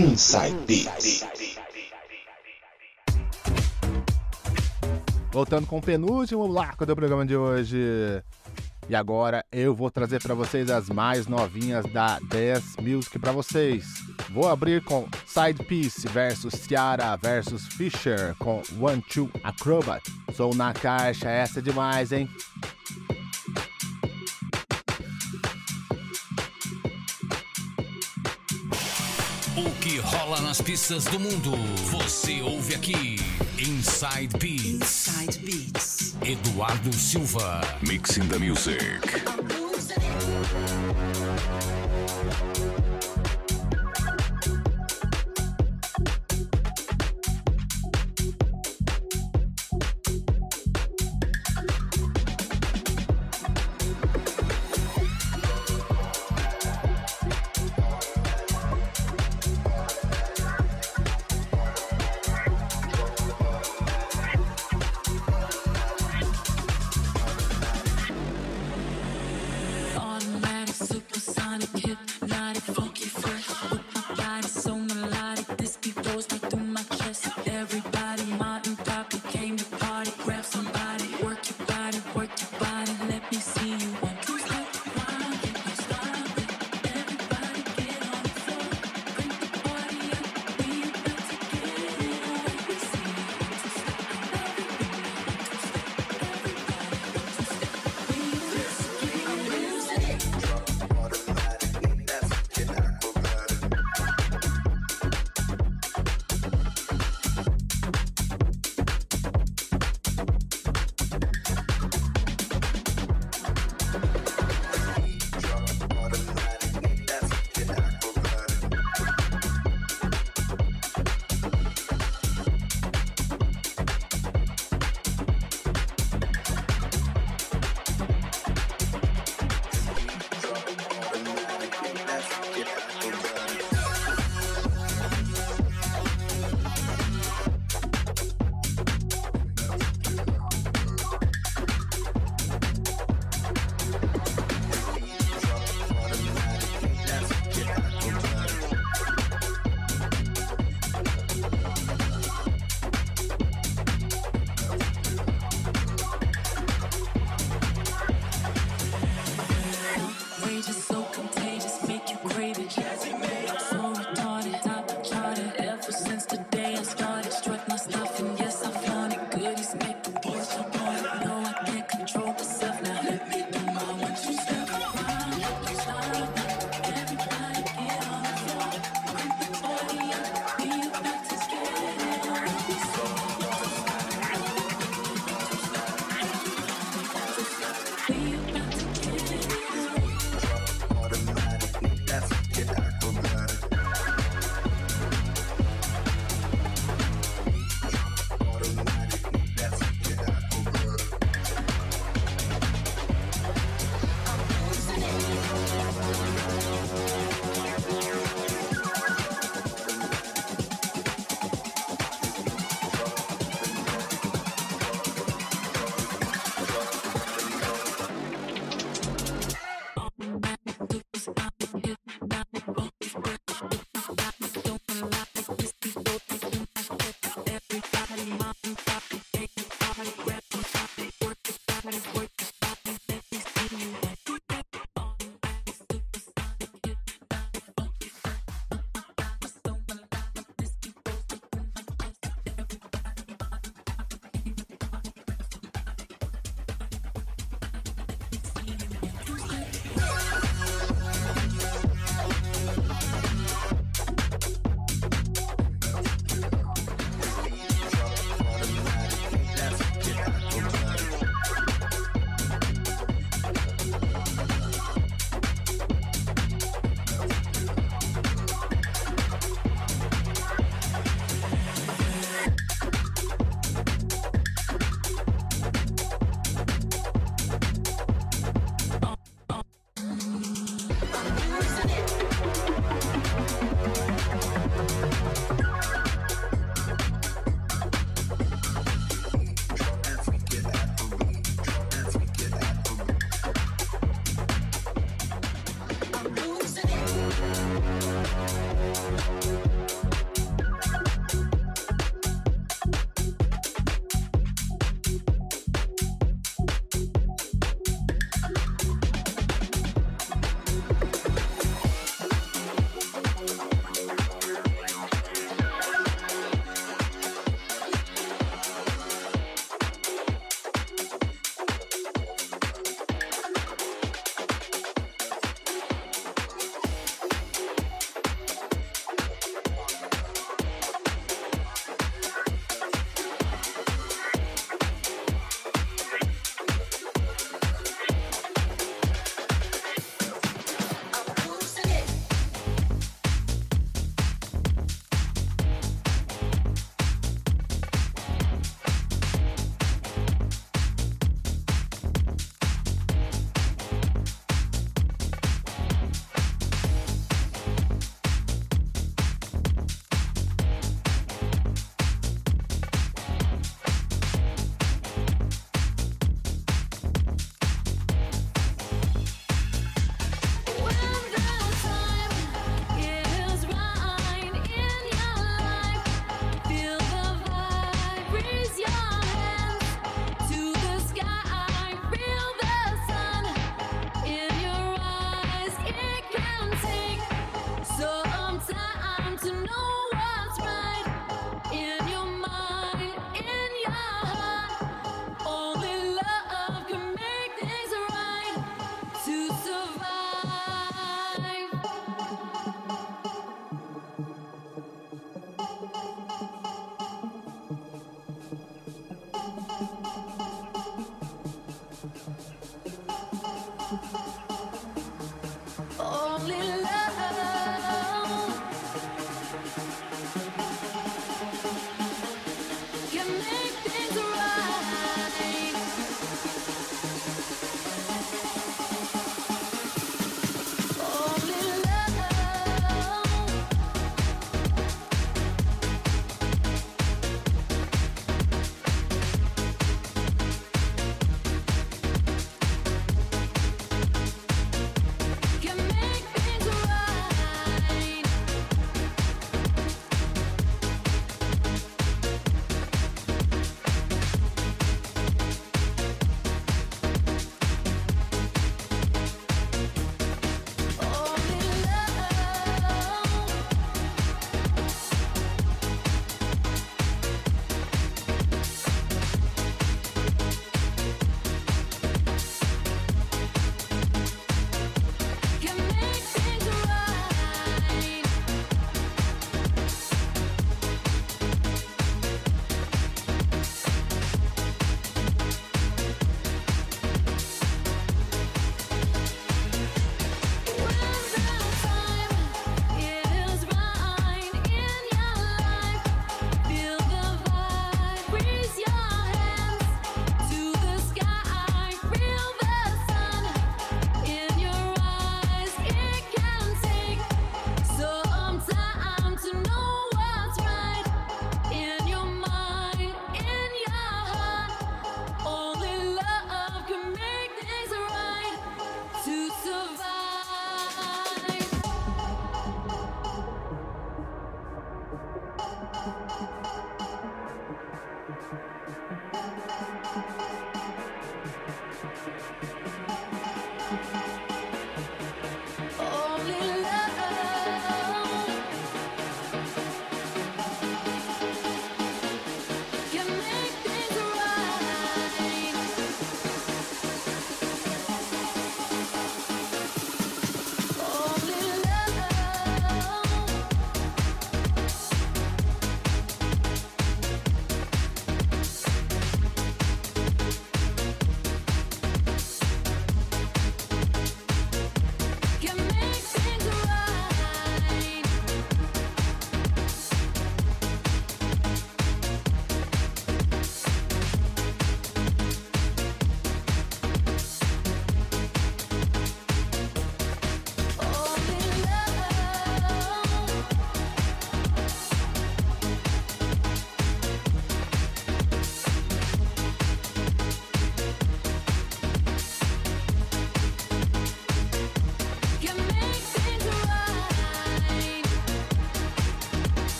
Inside. Voltando com o penúltimo bloco do programa de hoje. E agora eu vou trazer para vocês as mais novinhas da 10 Music para vocês. Vou abrir com Side Piece versus Tiara versus Fisher com One Two Acrobat. Sou na caixa, essa é demais, hein? O que rola nas pistas do mundo, você ouve aqui. Inside Beats. Inside Beats. Eduardo Silva. Mixing the music. Supersonic, body for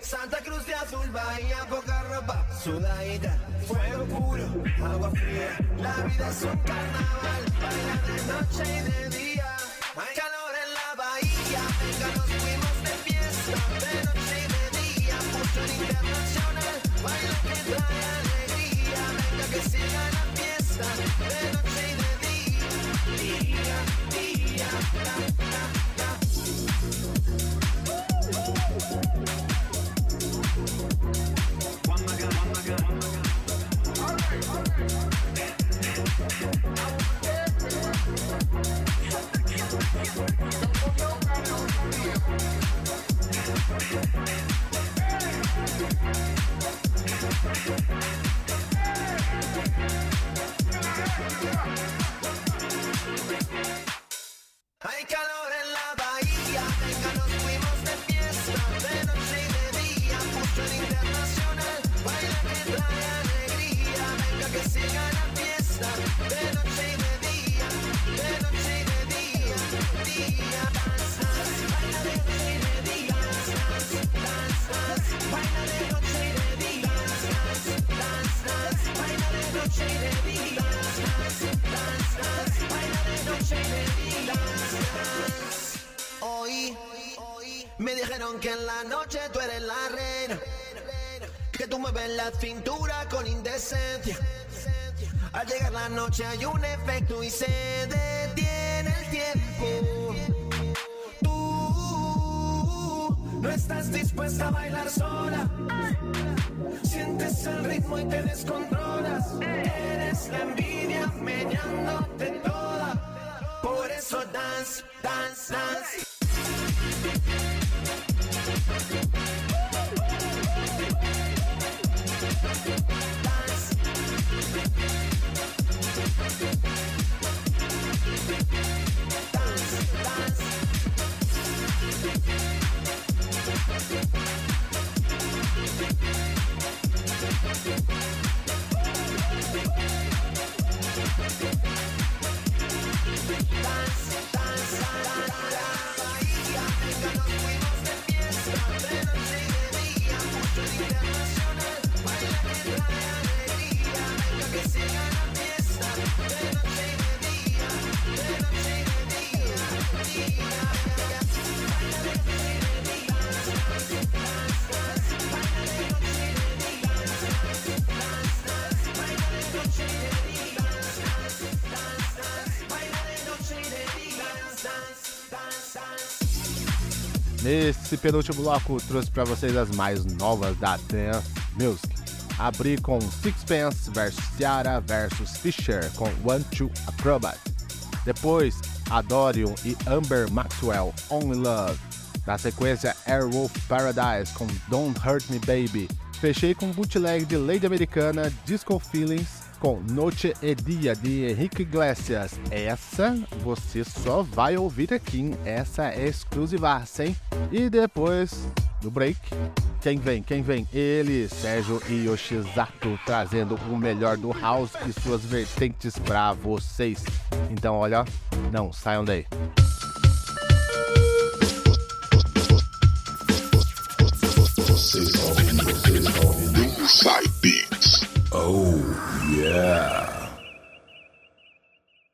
Santa Cruz de azul, bahía, poca ropa, sudadita. Fuego puro, agua fría. La vida es un carnaval, baila de noche y de día. Que en la noche tú eres la reina, que tú mueves la cintura con indecencia. Al llegar la noche hay un efecto y se detiene el tiempo. Tú no estás dispuesta a bailar sola. Sientes el ritmo y te descontrolas. Eres la envidia meñándote toda. Por eso dance, dance. Dance. Nesse penúltimo bloco, trouxe para vocês as mais novas da Dance Music. Abri com Sixpence vs Ciara vs Fisher com One Two Acrobat. Depois, Adorium e Amber Maxwell, Only Love. Na sequência, Airwolf Paradise com Don't Hurt Me Baby. Fechei com bootleg de Lady Americana Disco Feelings com Noche e Dia de Henrique Iglesias. Essa você só vai ouvir aqui, essa é exclusivaça, hein? E depois do break, quem vem? Quem vem? Ele, Sérgio Yoshizato, trazendo o melhor do house e suas vertentes para vocês. Então, olha, não saiam daí. Yeah.